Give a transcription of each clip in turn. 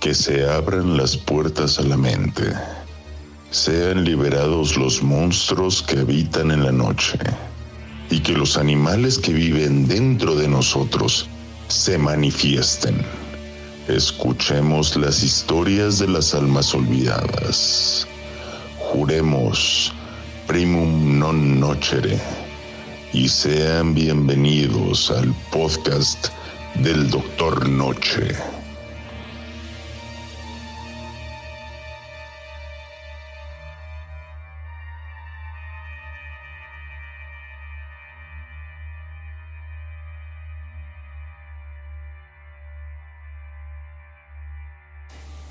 que se abran las puertas a la mente, sean liberados los monstruos que habitan en la noche y que los animales que viven dentro de nosotros se manifiesten. Escuchemos las historias de las almas olvidadas. Juremos primum non nocere y sean bienvenidos al podcast del Doctor Noche.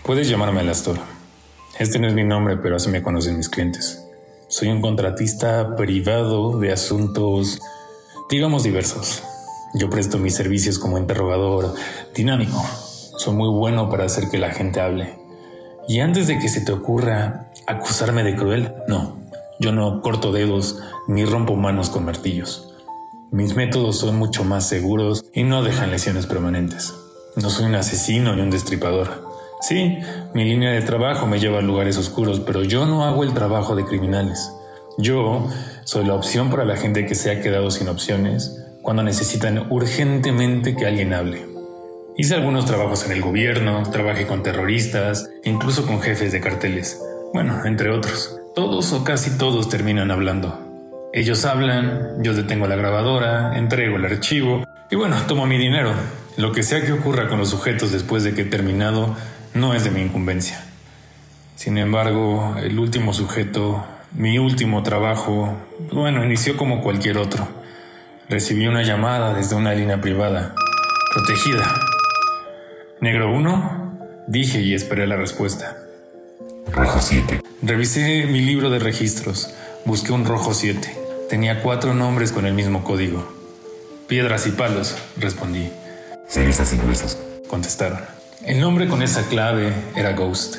Puedes llamarme Alastor. Este no es mi nombre, pero así me conocen mis clientes. Soy un contratista privado de asuntos, digamos, diversos. Yo presto mis servicios como interrogador dinámico. Soy muy bueno para hacer que la gente hable. Y antes de que se te ocurra acusarme de cruel, no. Yo no corto dedos ni rompo manos con martillos. Mis métodos son mucho más seguros y no dejan lesiones permanentes. No soy un asesino ni un destripador. Sí, mi línea de trabajo me lleva a lugares oscuros, pero yo no hago el trabajo de criminales. Yo soy la opción para la gente que se ha quedado sin opciones cuando necesitan urgentemente que alguien hable. Hice algunos trabajos en el gobierno, trabajé con terroristas, incluso con jefes de carteles. Bueno, entre otros. Todos o casi todos terminan hablando. Ellos hablan, yo detengo la grabadora, entrego el archivo y bueno, tomo mi dinero. Lo que sea que ocurra con los sujetos después de que he terminado, no es de mi incumbencia. Sin embargo, el último sujeto, mi último trabajo, bueno, inició como cualquier otro. Recibí una llamada desde una línea privada, protegida. ¿Negro 1? Dije y esperé la respuesta. Rojo 7. Revisé mi libro de registros. Busqué un rojo 7. Tenía cuatro nombres con el mismo código. Piedras y palos, respondí. Cenizas y huesos. Contestaron. El nombre con esa clave era Ghost.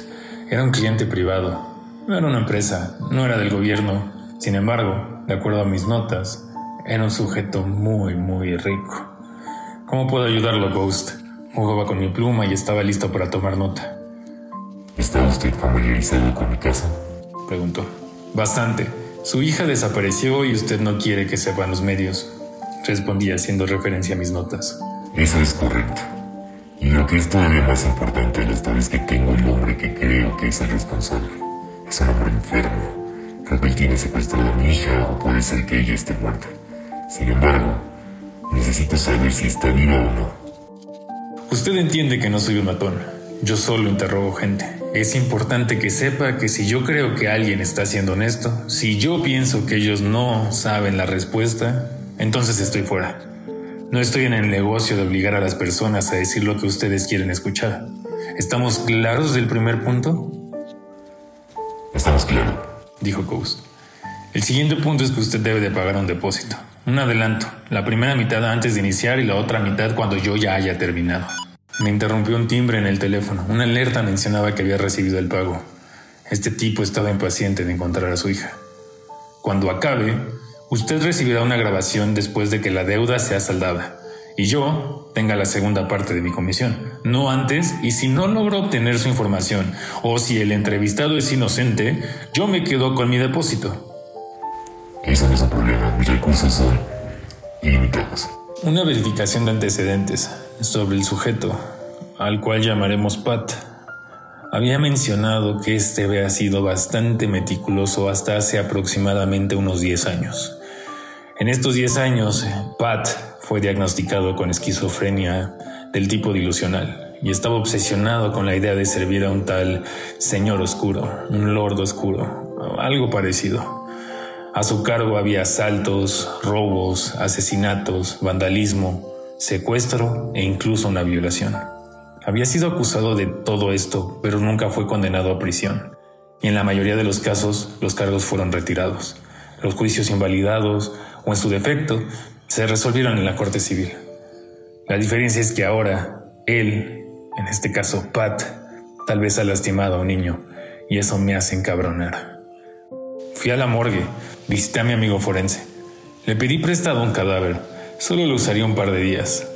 Era un cliente privado. No era una empresa, no era del gobierno. Sin embargo, de acuerdo a mis notas, era un sujeto muy, muy rico. ¿Cómo puedo ayudarlo, Ghost? Jugaba con mi pluma y estaba listo para tomar nota. ¿Está usted familiarizado con mi casa? Preguntó. Bastante. Su hija desapareció y usted no quiere que sepan los medios. Respondí haciendo referencia a mis notas. Eso es correcto. Y lo que es todavía más importante de esto es que tengo el hombre que creo que es el responsable. Es un hombre enfermo. Creo que él tiene secuestrado a mi hija o puede ser que ella esté muerta. Sin embargo, necesito saber si está viva o no. Usted entiende que no soy un matón. Yo solo interrogo gente. Es importante que sepa que si yo creo que alguien está siendo honesto, si yo pienso que ellos no saben la respuesta, entonces estoy fuera. No estoy en el negocio de obligar a las personas a decir lo que ustedes quieren escuchar. ¿Estamos claros del primer punto? Estamos claros, dijo Ghost. El siguiente punto es que usted debe de pagar un depósito, un adelanto, la primera mitad antes de iniciar y la otra mitad cuando yo ya haya terminado. Me interrumpió un timbre en el teléfono. Una alerta mencionaba que había recibido el pago. Este tipo estaba impaciente de encontrar a su hija. Cuando acabe, Usted recibirá una grabación después de que la deuda sea saldada y yo tenga la segunda parte de mi comisión, no antes, y si no logro obtener su información o si el entrevistado es inocente, yo me quedo con mi depósito. Eso no es un problema, mis recursos son ilimitados. Una verificación de antecedentes sobre el sujeto, al cual llamaremos Pat, había mencionado que este había sido bastante meticuloso hasta hace aproximadamente unos 10 años. En estos 10 años, Pat fue diagnosticado con esquizofrenia del tipo dilusional y estaba obsesionado con la idea de servir a un tal señor oscuro, un lord oscuro, algo parecido. A su cargo había asaltos, robos, asesinatos, vandalismo, secuestro e incluso una violación. Había sido acusado de todo esto, pero nunca fue condenado a prisión. Y en la mayoría de los casos, los cargos fueron retirados, los juicios invalidados o en su defecto, se resolvieron en la Corte Civil. La diferencia es que ahora, él, en este caso Pat, tal vez ha lastimado a un niño y eso me hace encabronar. Fui a la morgue, visité a mi amigo forense. Le pedí prestado un cadáver, solo lo usaría un par de días.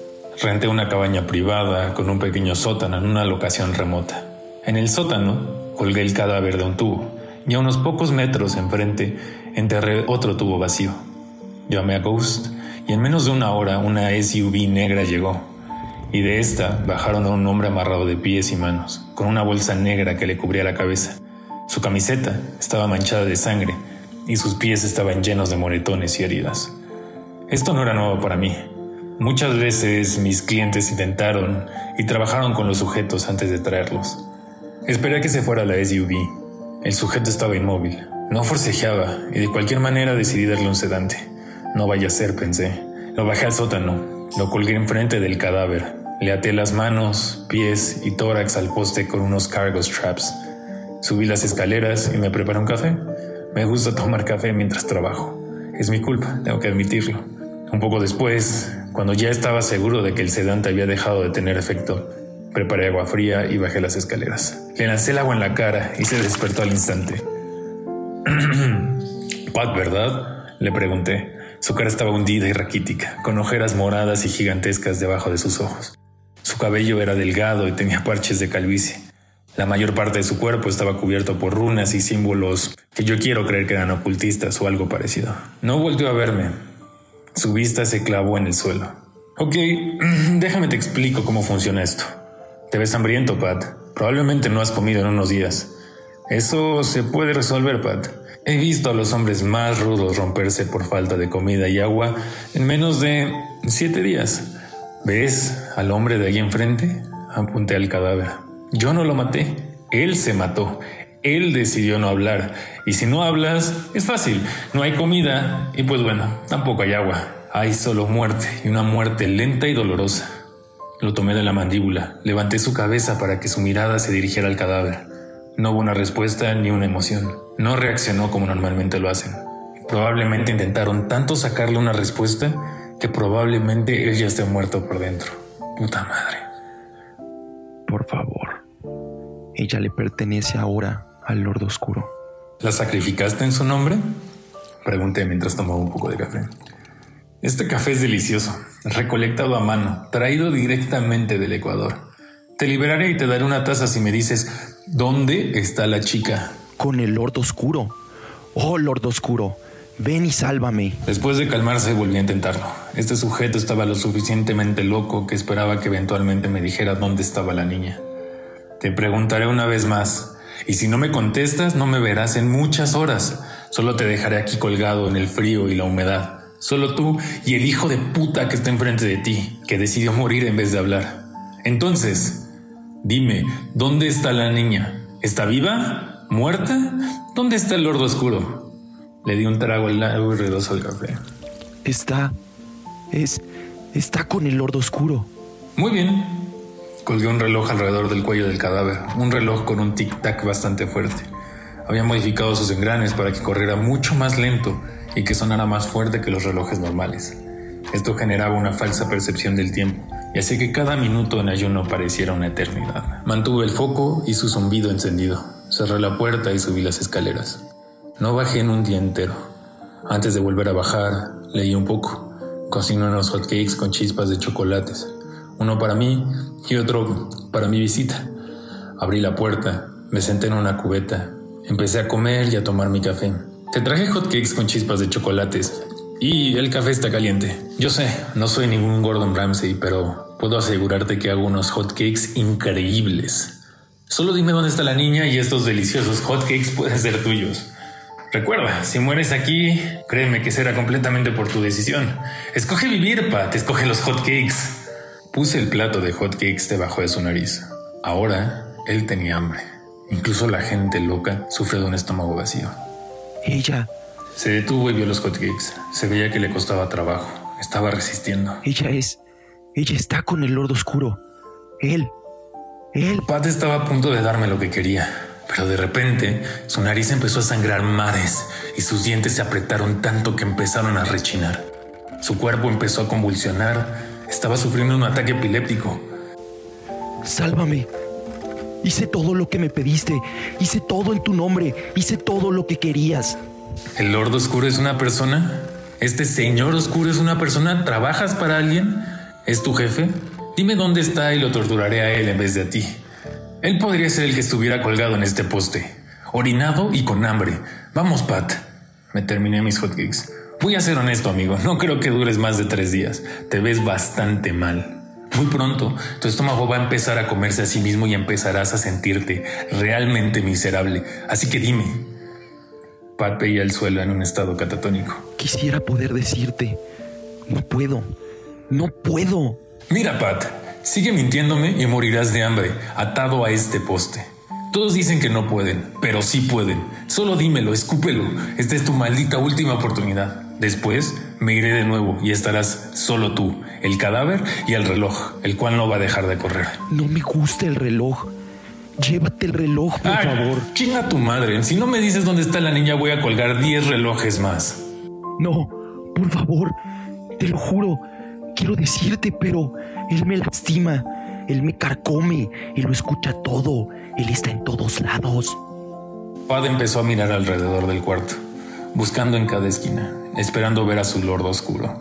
Renté una cabaña privada con un pequeño sótano en una locación remota. En el sótano colgué el cadáver de un tubo y a unos pocos metros enfrente enterré otro tubo vacío. Llamé a Ghost y en menos de una hora una SUV negra llegó y de esta bajaron a un hombre amarrado de pies y manos, con una bolsa negra que le cubría la cabeza. Su camiseta estaba manchada de sangre y sus pies estaban llenos de moretones y heridas. Esto no era nuevo para mí. Muchas veces mis clientes intentaron y trabajaron con los sujetos antes de traerlos. Esperé a que se fuera la SUV. El sujeto estaba inmóvil, no forcejeaba y de cualquier manera decidí darle un sedante. No vaya a ser, pensé. Lo bajé al sótano, lo colgué enfrente del cadáver, le até las manos, pies y tórax al poste con unos cargo straps. Subí las escaleras y me preparé un café. Me gusta tomar café mientras trabajo. Es mi culpa, tengo que admitirlo. Un poco después, cuando ya estaba seguro de que el sedante había dejado de tener efecto, preparé agua fría y bajé las escaleras. Le lancé el agua en la cara y se despertó al instante. Pat, ¿verdad? Le pregunté. Su cara estaba hundida y raquítica, con ojeras moradas y gigantescas debajo de sus ojos. Su cabello era delgado y tenía parches de calvicie. La mayor parte de su cuerpo estaba cubierto por runas y símbolos que yo quiero creer que eran ocultistas o algo parecido. No volvió a verme, su vista se clavó en el suelo. Ok, déjame te explico cómo funciona esto. Te ves hambriento, Pat. Probablemente no has comido en unos días. Eso se puede resolver, Pat. He visto a los hombres más rudos romperse por falta de comida y agua en menos de siete días. ¿Ves al hombre de ahí enfrente? Apunté al cadáver. Yo no lo maté. Él se mató. Él decidió no hablar. Y si no hablas, es fácil. No hay comida y pues bueno, tampoco hay agua. Hay solo muerte y una muerte lenta y dolorosa. Lo tomé de la mandíbula, levanté su cabeza para que su mirada se dirigiera al cadáver. No hubo una respuesta ni una emoción. No reaccionó como normalmente lo hacen. Probablemente intentaron tanto sacarle una respuesta que probablemente él ya esté muerto por dentro. Puta madre. Por favor. Ella le pertenece ahora al Lord Oscuro. ¿La sacrificaste en su nombre? Pregunté mientras tomaba un poco de café. Este café es delicioso, recolectado a mano, traído directamente del Ecuador. Te liberaré y te daré una taza si me dices dónde está la chica. Con el Lord Oscuro. Oh, Lord Oscuro, ven y sálvame. Después de calmarse volví a intentarlo. Este sujeto estaba lo suficientemente loco que esperaba que eventualmente me dijera dónde estaba la niña. Te preguntaré una vez más, y si no me contestas, no me verás en muchas horas. Solo te dejaré aquí colgado en el frío y la humedad. Solo tú y el hijo de puta que está enfrente de ti, que decidió morir en vez de hablar. Entonces, dime, ¿dónde está la niña? ¿Está viva? ¿Muerta? ¿Dónde está el lordo oscuro? Le di un trago al largo y redoso al café. Está. Es. Está con el lordo oscuro. Muy bien, Colgué un reloj alrededor del cuello del cadáver, un reloj con un tic-tac bastante fuerte. Había modificado sus engranes para que corriera mucho más lento y que sonara más fuerte que los relojes normales. Esto generaba una falsa percepción del tiempo y hacía que cada minuto en ayuno pareciera una eternidad. Mantuve el foco y su zumbido encendido. Cerré la puerta y subí las escaleras. No bajé en un día entero. Antes de volver a bajar, leí un poco. Cociné unos hotcakes con chispas de chocolates uno para mí y otro para mi visita. Abrí la puerta, me senté en una cubeta, empecé a comer y a tomar mi café. Te traje hotcakes con chispas de chocolates y el café está caliente. Yo sé, no soy ningún Gordon Ramsay, pero puedo asegurarte que hago unos hotcakes increíbles. Solo dime dónde está la niña y estos deliciosos hotcakes pueden ser tuyos. Recuerda, si mueres aquí, créeme que será completamente por tu decisión. Escoge vivir, Pat, escoge los hotcakes. Puse el plato de hotcakes debajo de su nariz. Ahora él tenía hambre. Incluso la gente loca sufre de un estómago vacío. Ella. Se detuvo y vio los hotcakes. Se veía que le costaba trabajo. Estaba resistiendo. Ella es. Ella está con el Lord Oscuro. Él. Él. Pat estaba a punto de darme lo que quería. Pero de repente su nariz empezó a sangrar mares y sus dientes se apretaron tanto que empezaron a rechinar. Su cuerpo empezó a convulsionar estaba sufriendo un ataque epiléptico. Sálvame. Hice todo lo que me pediste. Hice todo en tu nombre. Hice todo lo que querías. ¿El Lord Oscuro es una persona? ¿Este señor oscuro es una persona? ¿Trabajas para alguien? ¿Es tu jefe? Dime dónde está y lo torturaré a él en vez de a ti. Él podría ser el que estuviera colgado en este poste, orinado y con hambre. Vamos, Pat. Me terminé mis hotcakes. Voy a ser honesto, amigo. No creo que dures más de tres días. Te ves bastante mal. Muy pronto, tu estómago va a empezar a comerse a sí mismo y empezarás a sentirte realmente miserable. Así que dime. Pat veía el suelo en un estado catatónico. Quisiera poder decirte. No puedo. No puedo. Mira, Pat, sigue mintiéndome y morirás de hambre, atado a este poste. Todos dicen que no pueden, pero sí pueden. Solo dímelo, escúpelo. Esta es tu maldita última oportunidad. Después me iré de nuevo y estarás solo tú, el cadáver y el reloj, el cual no va a dejar de correr. No me gusta el reloj. Llévate el reloj, por favor. Chinga tu madre. Si no me dices dónde está la niña, voy a colgar 10 relojes más. No, por favor. Te lo juro. Quiero decirte, pero él me lastima. Él me carcome. Él lo escucha todo. Él está en todos lados. Pad empezó a mirar alrededor del cuarto, buscando en cada esquina, esperando ver a su lord oscuro.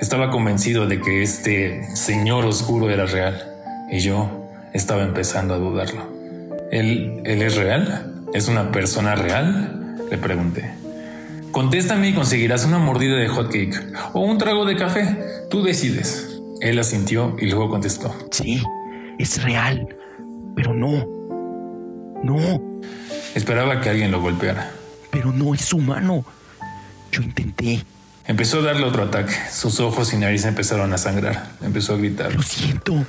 Estaba convencido de que este señor oscuro era real, y yo estaba empezando a dudarlo. ¿Él, él es real? ¿Es una persona real? Le pregunté. Contéstame y conseguirás una mordida de hotcake o un trago de café. Tú decides. Él asintió y luego contestó. Sí, es real, pero no. No. Esperaba que alguien lo golpeara. Pero no es humano. Yo intenté. Empezó a darle otro ataque. Sus ojos y nariz empezaron a sangrar. Empezó a gritar. Lo siento.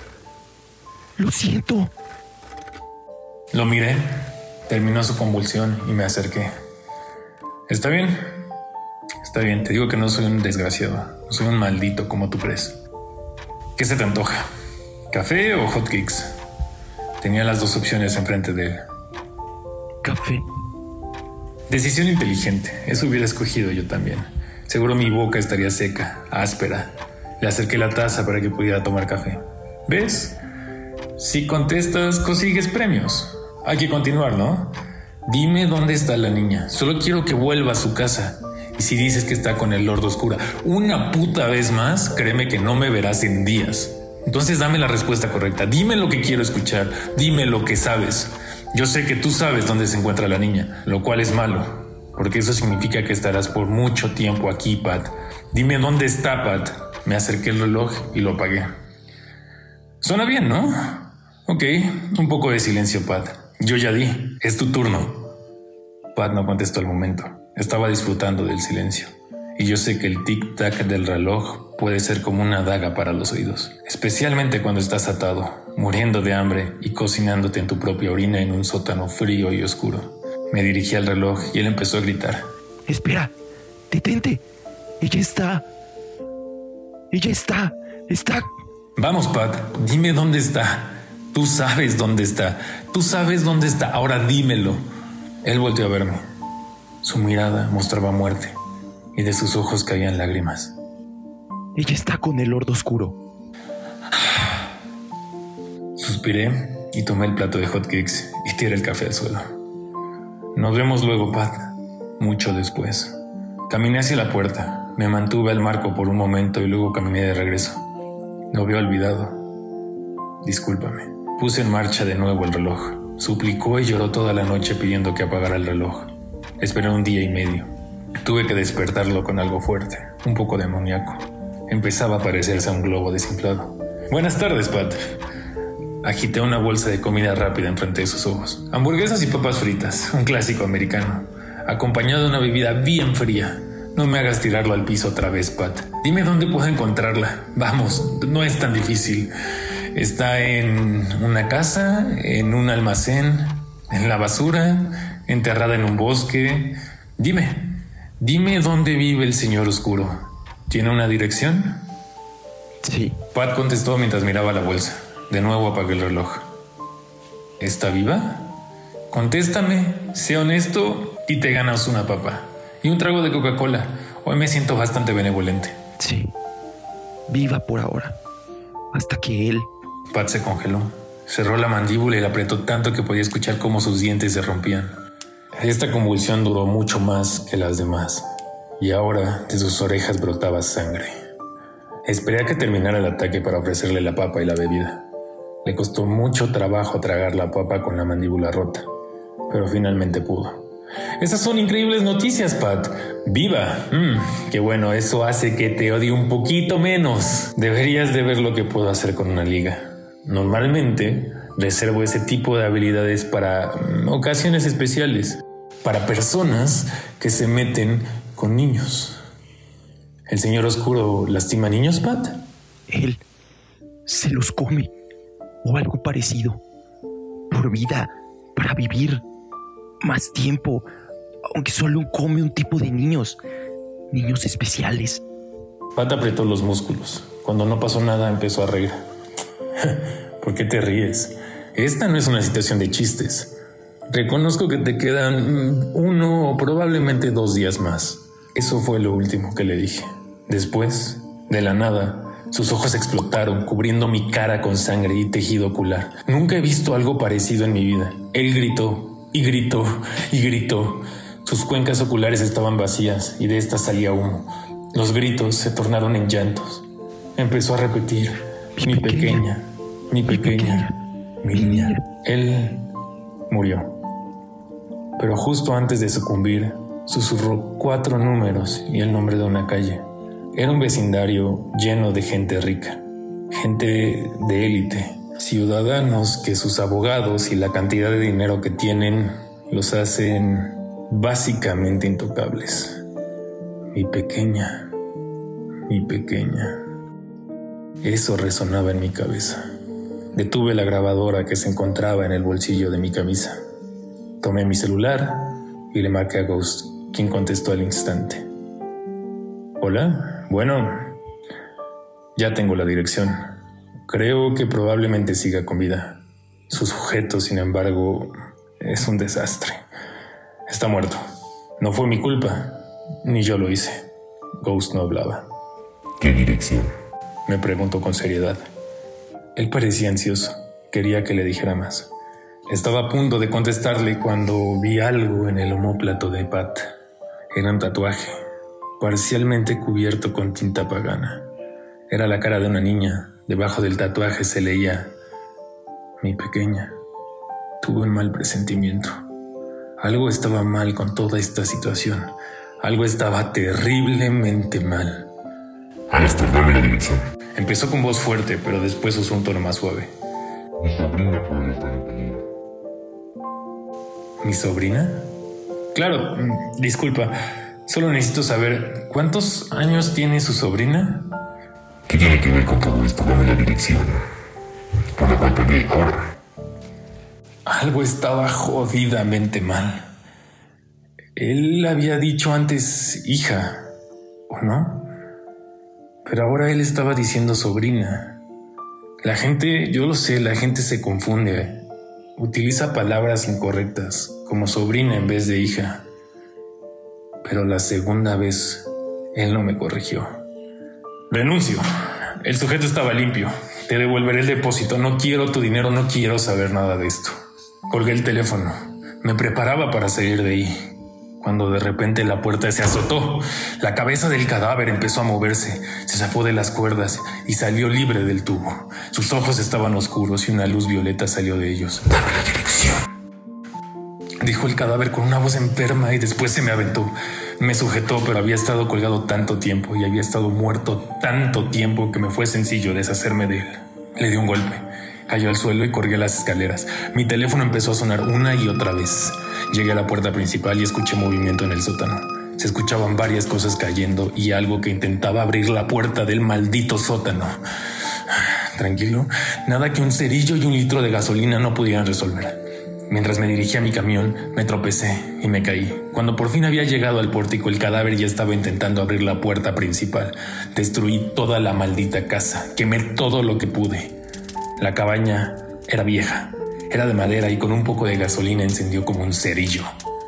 Lo siento. Lo miré. Terminó su convulsión y me acerqué. Está bien. Está bien, te digo que no soy un desgraciado. No soy un maldito como tú crees. ¿Qué se te antoja? ¿Café o hotcakes? Tenía las dos opciones enfrente de él. Café. Decisión inteligente. Eso hubiera escogido yo también. Seguro mi boca estaría seca, áspera. Le acerqué la taza para que pudiera tomar café. ¿Ves? Si contestas, consigues premios. Hay que continuar, ¿no? Dime dónde está la niña. Solo quiero que vuelva a su casa. Si dices que está con el Lord Oscura una puta vez más, créeme que no me verás en días. Entonces dame la respuesta correcta. Dime lo que quiero escuchar. Dime lo que sabes. Yo sé que tú sabes dónde se encuentra la niña, lo cual es malo, porque eso significa que estarás por mucho tiempo aquí, Pat. Dime dónde está, Pat. Me acerqué el reloj y lo apagué. Suena bien, ¿no? Ok, un poco de silencio, Pat. Yo ya di. Es tu turno. Pat no contestó al momento. Estaba disfrutando del silencio. Y yo sé que el tic-tac del reloj puede ser como una daga para los oídos, especialmente cuando estás atado, muriendo de hambre y cocinándote en tu propia orina en un sótano frío y oscuro. Me dirigí al reloj y él empezó a gritar. Espera, detente. Ella está... Ella está... Está... Vamos, Pat, dime dónde está. Tú sabes dónde está. Tú sabes dónde está. Ahora dímelo. Él volteó a verme. Su mirada mostraba muerte y de sus ojos caían lágrimas. Ella está con el Lord Oscuro. Suspiré y tomé el plato de hotcakes y tiré el café al suelo. Nos vemos luego, Pat. Mucho después. Caminé hacia la puerta. Me mantuve al marco por un momento y luego caminé de regreso. Lo había olvidado. Discúlpame. Puse en marcha de nuevo el reloj. Suplicó y lloró toda la noche pidiendo que apagara el reloj. Esperé un día y medio. Tuve que despertarlo con algo fuerte, un poco de amoníaco. Empezaba a parecerse a un globo desinflado. Buenas tardes, Pat. Agité una bolsa de comida rápida enfrente de sus ojos. Hamburguesas y papas fritas, un clásico americano, acompañado de una bebida bien fría. No me hagas tirarlo al piso otra vez, Pat. Dime dónde puedo encontrarla. Vamos, no es tan difícil. Está en una casa, en un almacén, en la basura, enterrada en un bosque. Dime, dime dónde vive el señor oscuro. ¿Tiene una dirección? Sí. Pat contestó mientras miraba la bolsa. De nuevo apagué el reloj. ¿Está viva? Contéstame, sé honesto y te ganas una papa. Y un trago de Coca-Cola. Hoy me siento bastante benevolente. Sí. Viva por ahora. Hasta que él... Pat se congeló. Cerró la mandíbula y la apretó tanto que podía escuchar cómo sus dientes se rompían. Esta convulsión duró mucho más que las demás. Y ahora de sus orejas brotaba sangre. Esperé a que terminara el ataque para ofrecerle la papa y la bebida. Le costó mucho trabajo tragar la papa con la mandíbula rota, pero finalmente pudo. Esas son increíbles noticias, Pat. ¡Viva! Mm, qué bueno, eso hace que te odie un poquito menos. Deberías de ver lo que puedo hacer con una liga. Normalmente reservo ese tipo de habilidades para mm, ocasiones especiales, para personas que se meten con niños. ¿El señor oscuro lastima niños, Pat? Él se los come o algo parecido. Por vida, para vivir más tiempo, aunque solo come un tipo de niños, niños especiales. Pat apretó los músculos. Cuando no pasó nada empezó a reír. ¿Por qué te ríes? Esta no es una situación de chistes. Reconozco que te quedan uno o probablemente dos días más. Eso fue lo último que le dije. Después, de la nada, sus ojos explotaron, cubriendo mi cara con sangre y tejido ocular. Nunca he visto algo parecido en mi vida. Él gritó, y gritó y gritó. Sus cuencas oculares estaban vacías y de estas salía humo. Los gritos se tornaron en llantos. Empezó a repetir, mi pequeña, mi pequeña, mi niña. Él murió. Pero justo antes de sucumbir, susurró cuatro números y el nombre de una calle. Era un vecindario lleno de gente rica, gente de élite, ciudadanos que sus abogados y la cantidad de dinero que tienen los hacen básicamente intocables. Mi pequeña, mi pequeña. Eso resonaba en mi cabeza. Detuve la grabadora que se encontraba en el bolsillo de mi camisa. Tomé mi celular y le marqué a Ghost, quien contestó al instante. Hola, bueno, ya tengo la dirección. Creo que probablemente siga con vida. Su sujeto, sin embargo, es un desastre. Está muerto. No fue mi culpa, ni yo lo hice. Ghost no hablaba. ¿Qué dirección? Me preguntó con seriedad. Él parecía ansioso. Quería que le dijera más. Estaba a punto de contestarle cuando vi algo en el homóplato de Pat. Era un tatuaje, parcialmente cubierto con tinta pagana. Era la cara de una niña, Debajo del tatuaje se leía, mi pequeña, tuve un mal presentimiento. Algo estaba mal con toda esta situación. Algo estaba terriblemente mal. Alistair, dame la dirección. Empezó con voz fuerte, pero después usó un tono más suave. Mi sobrina puede estar en peligro. ¿Mi sobrina? Claro, mm, disculpa. Solo necesito saber, ¿cuántos años tiene su sobrina? ¿Qué tiene que ver con todo esto? Dame la dirección. Por la de ahora. Algo estaba jodidamente mal. Él había dicho antes hija, ¿o no? Pero ahora él estaba diciendo sobrina. La gente, yo lo sé, la gente se confunde. Utiliza palabras incorrectas, como sobrina en vez de hija. Pero la segunda vez, él no me corrigió. Renuncio. El sujeto estaba limpio. Te devolveré el depósito. No quiero tu dinero, no quiero saber nada de esto. Colgué el teléfono. Me preparaba para salir de ahí. Cuando de repente la puerta se azotó, la cabeza del cadáver empezó a moverse, se zafó de las cuerdas y salió libre del tubo. Sus ojos estaban oscuros y una luz violeta salió de ellos. Dame la dirección. Dijo el cadáver con una voz enferma y después se me aventó. Me sujetó, pero había estado colgado tanto tiempo y había estado muerto tanto tiempo que me fue sencillo deshacerme de él. Le di un golpe, cayó al suelo y corrí a las escaleras. Mi teléfono empezó a sonar una y otra vez. Llegué a la puerta principal y escuché movimiento en el sótano. Se escuchaban varias cosas cayendo y algo que intentaba abrir la puerta del maldito sótano. Tranquilo, nada que un cerillo y un litro de gasolina no pudieran resolver. Mientras me dirigía a mi camión, me tropecé y me caí. Cuando por fin había llegado al pórtico, el cadáver ya estaba intentando abrir la puerta principal. Destruí toda la maldita casa, quemé todo lo que pude. La cabaña era vieja, era de madera y con un poco de gasolina encendió como un cerillo.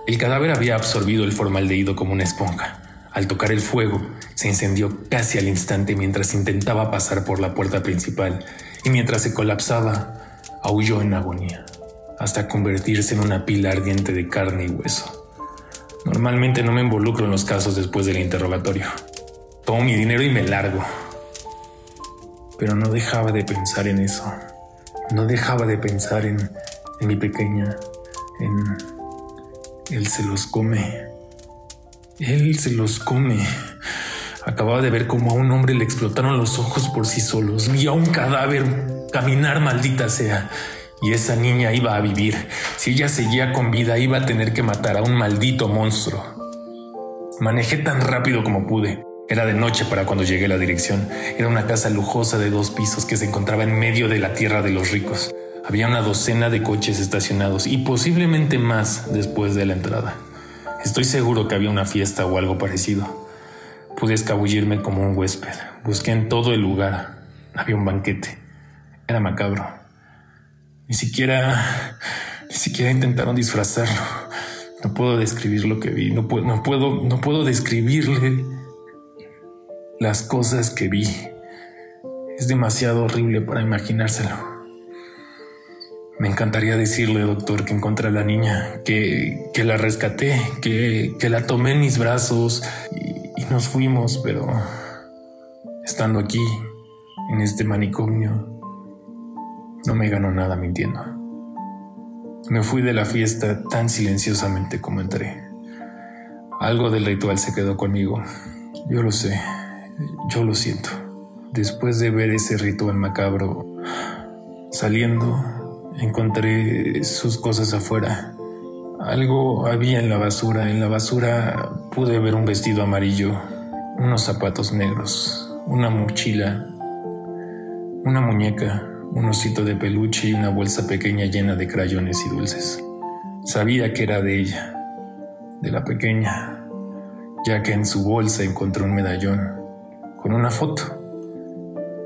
El cadáver había absorbido el formaldehído como una esponja. Al tocar el fuego, se incendió casi al instante mientras intentaba pasar por la puerta principal y mientras se colapsaba, aulló en agonía hasta convertirse en una pila ardiente de carne y hueso. Normalmente no me involucro en los casos después del interrogatorio. Tomo mi dinero y me largo. pero no dejaba de pensar en eso. No dejaba de pensar en, en mi pequeña, en... Él se los come. Él se los come. Acababa de ver cómo a un hombre le explotaron los ojos por sí solos. Vi a un cadáver caminar, maldita sea. Y esa niña iba a vivir. Si ella seguía con vida, iba a tener que matar a un maldito monstruo. Manejé tan rápido como pude. Era de noche para cuando llegué a la dirección. Era una casa lujosa de dos pisos que se encontraba en medio de la tierra de los ricos. Había una docena de coches estacionados y posiblemente más después de la entrada. Estoy seguro que había una fiesta o algo parecido. Pude escabullirme como un huésped. Busqué en todo el lugar. Había un banquete. Era macabro. Ni siquiera... Ni siquiera intentaron disfrazarlo. No puedo describir lo que vi. No puedo, no puedo, no puedo describirle las cosas que vi. Es demasiado horrible para imaginárselo. Me encantaría decirle, doctor, que encontré a la niña, que, que la rescaté, que, que, la tomé en mis brazos y, y nos fuimos, pero estando aquí, en este manicomio, no me ganó nada mintiendo. Me fui de la fiesta tan silenciosamente como entré. Algo del ritual se quedó conmigo. Yo lo sé, yo lo siento. Después de ver ese ritual macabro, saliendo, Encontré sus cosas afuera. Algo había en la basura. En la basura pude ver un vestido amarillo, unos zapatos negros, una mochila, una muñeca, un osito de peluche y una bolsa pequeña llena de crayones y dulces. Sabía que era de ella, de la pequeña, ya que en su bolsa encontré un medallón con una foto.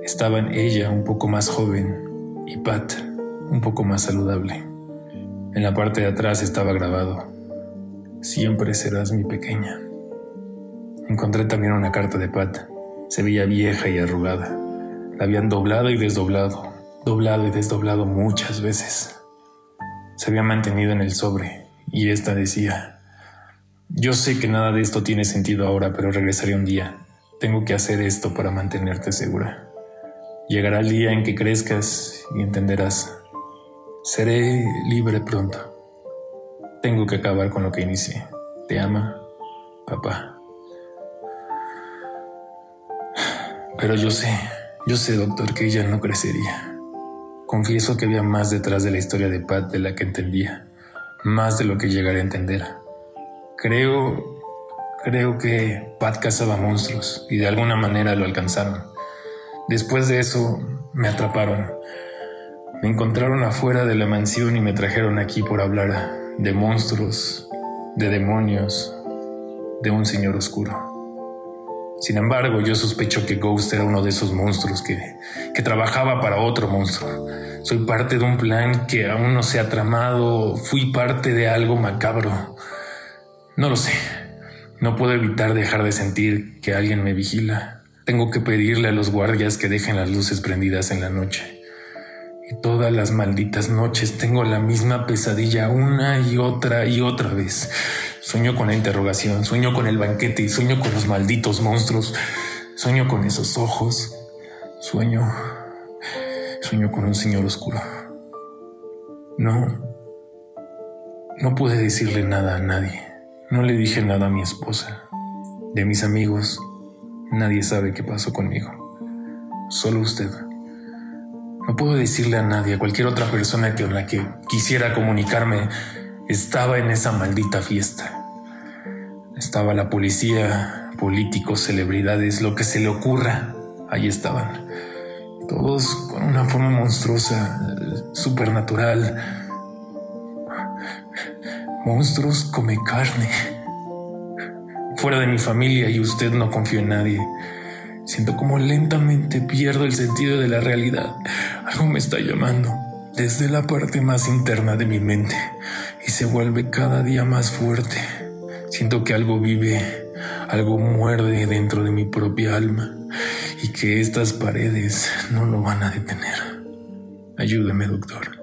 Estaban ella un poco más joven y Pat un poco más saludable. En la parte de atrás estaba grabado, siempre serás mi pequeña. Encontré también una carta de Pat. Se veía vieja y arrugada. La habían doblado y desdoblado, doblado y desdoblado muchas veces. Se había mantenido en el sobre y esta decía, yo sé que nada de esto tiene sentido ahora, pero regresaré un día. Tengo que hacer esto para mantenerte segura. Llegará el día en que crezcas y entenderás Seré libre pronto. Tengo que acabar con lo que inicié. Te ama, papá. Pero yo sé, yo sé, doctor, que ella no crecería. Confieso que había más detrás de la historia de Pat de la que entendía, más de lo que llegaré a entender. Creo, creo que Pat cazaba monstruos y de alguna manera lo alcanzaron. Después de eso, me atraparon me encontraron afuera de la mansión y me trajeron aquí por hablar de monstruos, de demonios, de un señor oscuro. Sin embargo, yo sospecho que Ghost era uno de esos monstruos que, que trabajaba para otro monstruo. Soy parte de un plan que aún no se ha tramado, fui parte de algo macabro. No lo sé. No puedo evitar dejar de sentir que alguien me vigila. Tengo que pedirle a los guardias que dejen las luces prendidas en la noche. Todas las malditas noches tengo la misma pesadilla una y otra y otra vez. Sueño con la interrogación, sueño con el banquete y sueño con los malditos monstruos. Sueño con esos ojos. Sueño... Sueño con un señor oscuro. No... No pude decirle nada a nadie. No le dije nada a mi esposa. De mis amigos, nadie sabe qué pasó conmigo. Solo usted. No puedo decirle a nadie, a cualquier otra persona con la que quisiera comunicarme, estaba en esa maldita fiesta. Estaba la policía, políticos, celebridades, lo que se le ocurra, ahí estaban. Todos con una forma monstruosa, supernatural. Monstruos come carne. Fuera de mi familia y usted no confío en nadie. Siento como lentamente pierdo el sentido de la realidad. Algo me está llamando desde la parte más interna de mi mente y se vuelve cada día más fuerte. Siento que algo vive, algo muerde dentro de mi propia alma y que estas paredes no lo van a detener. Ayúdeme, doctor.